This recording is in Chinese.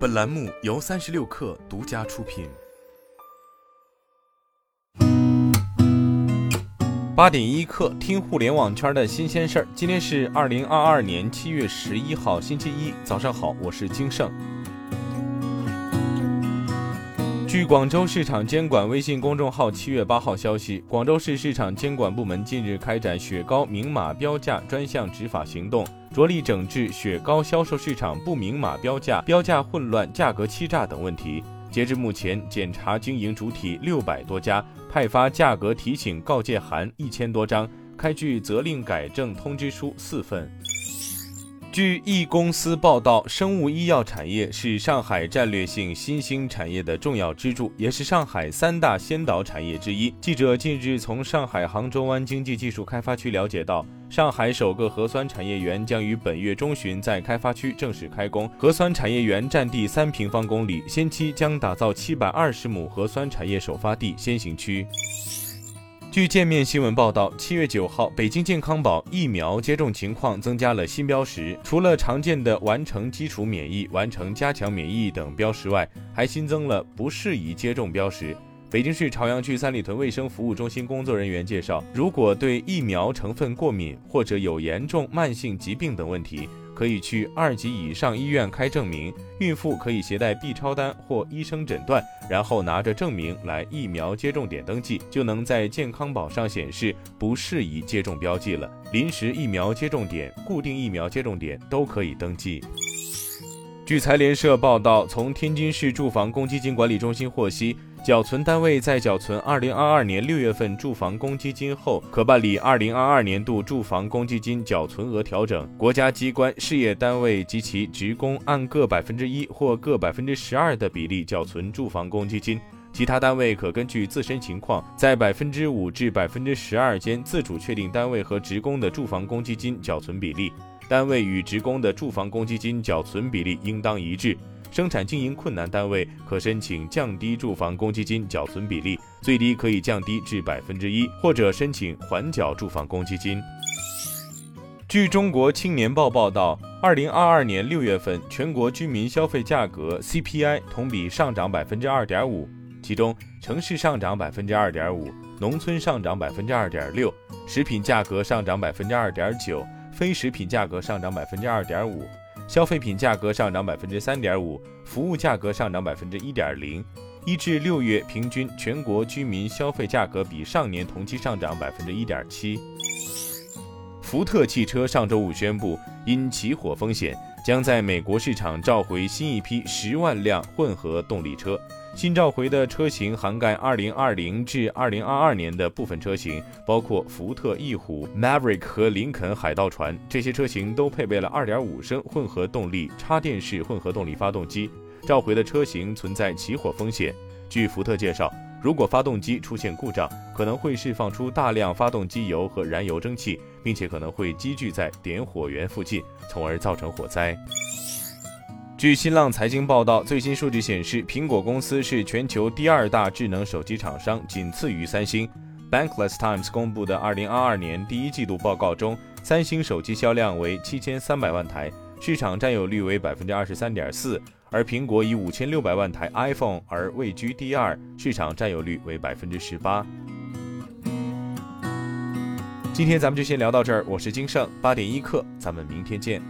本栏目由三十六氪独家出品。八点一刻，听互联网圈的新鲜事儿。今天是二零二二年七月十一号，星期一，早上好，我是金盛。据广州市场监管微信公众号七月八号消息，广州市市场监管部门近日开展雪糕明码标价专项执法行动，着力整治雪糕销售市场不明码标价、标价混乱、价格欺诈等问题。截至目前，检查经营主体六百多家，派发价格提醒告诫函一千多张，开具责令改正通知书四份。据一公司报道，生物医药产业是上海战略性新兴产业的重要支柱，也是上海三大先导产业之一。记者近日从上海杭州湾经济技术开发区了解到，上海首个核酸产业园将于本月中旬在开发区正式开工。核酸产业园占地三平方公里，先期将打造七百二十亩核酸产业首发地先行区。据界面新闻报道，七月九号，北京健康宝疫苗接种情况增加了新标识，除了常见的完成基础免疫、完成加强免疫等标识外，还新增了不适宜接种标识。北京市朝阳区三里屯卫生服务中心工作人员介绍，如果对疫苗成分过敏或者有严重慢性疾病等问题。可以去二级以上医院开证明，孕妇可以携带 B 超单或医生诊断，然后拿着证明来疫苗接种点登记，就能在健康宝上显示不适宜接种标记了。临时疫苗接种点、固定疫苗接种点都可以登记。据财联社报道，从天津市住房公积金管理中心获悉。缴存单位在缴存2022年6月份住房公积金后，可办理2022年度住房公积金缴存额调整。国家机关、事业单位及其职工按各百分之一或各百分之十二的比例缴存住房公积金，其他单位可根据自身情况，在百分之五至百分之十二间自主确定单位和职工的住房公积金缴存比例。单位与职工的住房公积金缴存比例应当一致。生产经营困难单位可申请降低住房公积金缴存比例，最低可以降低至百分之一，或者申请缓缴住房公积金。据中国青年报报道，二零二二年六月份全国居民消费价格 CPI 同比上涨百分之二点五，其中城市上涨百分之二点五，农村上涨百分之二点六，食品价格上涨百分之二点九，非食品价格上涨百分之二点五。消费品价格上涨百分之三点五，服务价格上涨百分之一点零。一至六月平均全国居民消费价格比上年同期上涨百分之一点七。福特汽车上周五宣布，因起火风险，将在美国市场召回新一批十万辆混合动力车。新召回的车型涵盖2020至2022年的部分车型，包括福特翼虎、Maverick 和林肯海盗船。这些车型都配备了2.5升混合动力插电式混合动力发动机。召回的车型存在起火风险。据福特介绍，如果发动机出现故障，可能会释放出大量发动机油和燃油蒸汽，并且可能会积聚在点火源附近，从而造成火灾。据新浪财经报道，最新数据显示，苹果公司是全球第二大智能手机厂商，仅次于三星。Bankless Times 公布的2022年第一季度报告中，三星手机销量为7300万台，市场占有率为23.4%，而苹果以5600万台 iPhone 而位居第二，市场占有率为18%。今天咱们就先聊到这儿，我是金盛，八点一刻，咱们明天见。